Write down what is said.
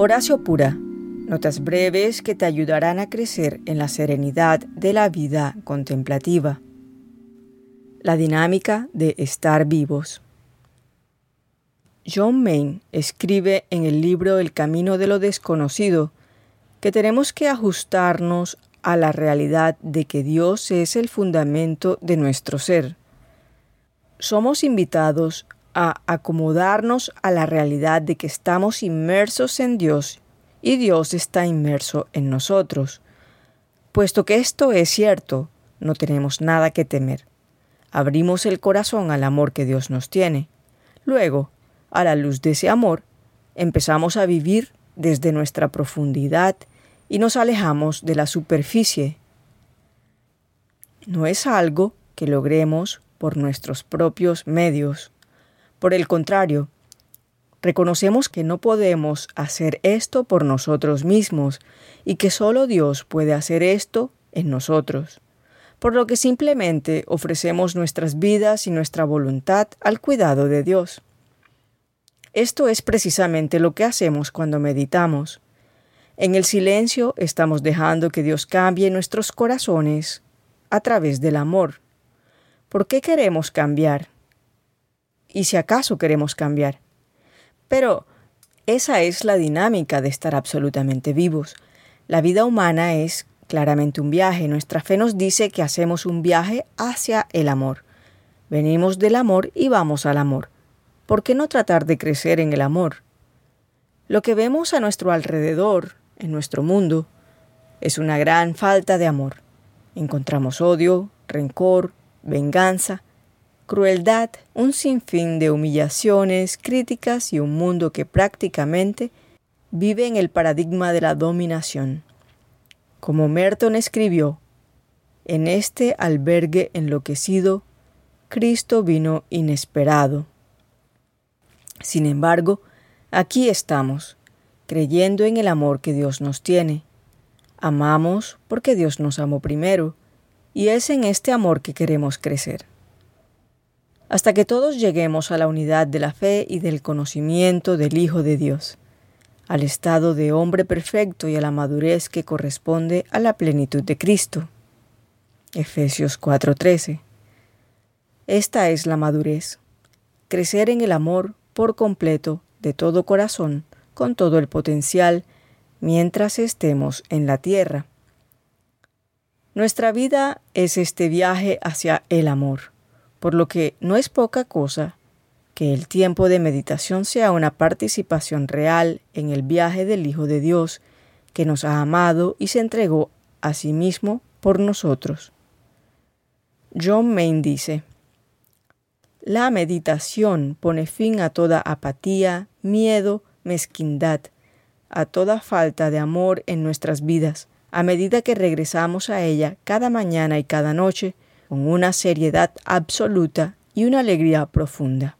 Horacio Pura. Notas breves que te ayudarán a crecer en la serenidad de la vida contemplativa. La dinámica de estar vivos. John Maine escribe en el libro El Camino de lo Desconocido que tenemos que ajustarnos a la realidad de que Dios es el fundamento de nuestro ser. Somos invitados a acomodarnos a la realidad de que estamos inmersos en Dios y Dios está inmerso en nosotros. Puesto que esto es cierto, no tenemos nada que temer. Abrimos el corazón al amor que Dios nos tiene. Luego, a la luz de ese amor, empezamos a vivir desde nuestra profundidad y nos alejamos de la superficie. No es algo que logremos por nuestros propios medios. Por el contrario, reconocemos que no podemos hacer esto por nosotros mismos y que solo Dios puede hacer esto en nosotros, por lo que simplemente ofrecemos nuestras vidas y nuestra voluntad al cuidado de Dios. Esto es precisamente lo que hacemos cuando meditamos. En el silencio estamos dejando que Dios cambie nuestros corazones a través del amor. ¿Por qué queremos cambiar? Y si acaso queremos cambiar. Pero esa es la dinámica de estar absolutamente vivos. La vida humana es claramente un viaje. Nuestra fe nos dice que hacemos un viaje hacia el amor. Venimos del amor y vamos al amor. ¿Por qué no tratar de crecer en el amor? Lo que vemos a nuestro alrededor, en nuestro mundo, es una gran falta de amor. Encontramos odio, rencor, venganza, crueldad, un sinfín de humillaciones, críticas y un mundo que prácticamente vive en el paradigma de la dominación. Como Merton escribió, en este albergue enloquecido, Cristo vino inesperado. Sin embargo, aquí estamos, creyendo en el amor que Dios nos tiene. Amamos porque Dios nos amó primero, y es en este amor que queremos crecer hasta que todos lleguemos a la unidad de la fe y del conocimiento del Hijo de Dios, al estado de hombre perfecto y a la madurez que corresponde a la plenitud de Cristo. Efesios 4:13. Esta es la madurez, crecer en el amor por completo, de todo corazón, con todo el potencial, mientras estemos en la tierra. Nuestra vida es este viaje hacia el amor por lo que no es poca cosa que el tiempo de meditación sea una participación real en el viaje del Hijo de Dios, que nos ha amado y se entregó a sí mismo por nosotros. John Main dice, La meditación pone fin a toda apatía, miedo, mezquindad, a toda falta de amor en nuestras vidas, a medida que regresamos a ella cada mañana y cada noche, con una seriedad absoluta y una alegría profunda.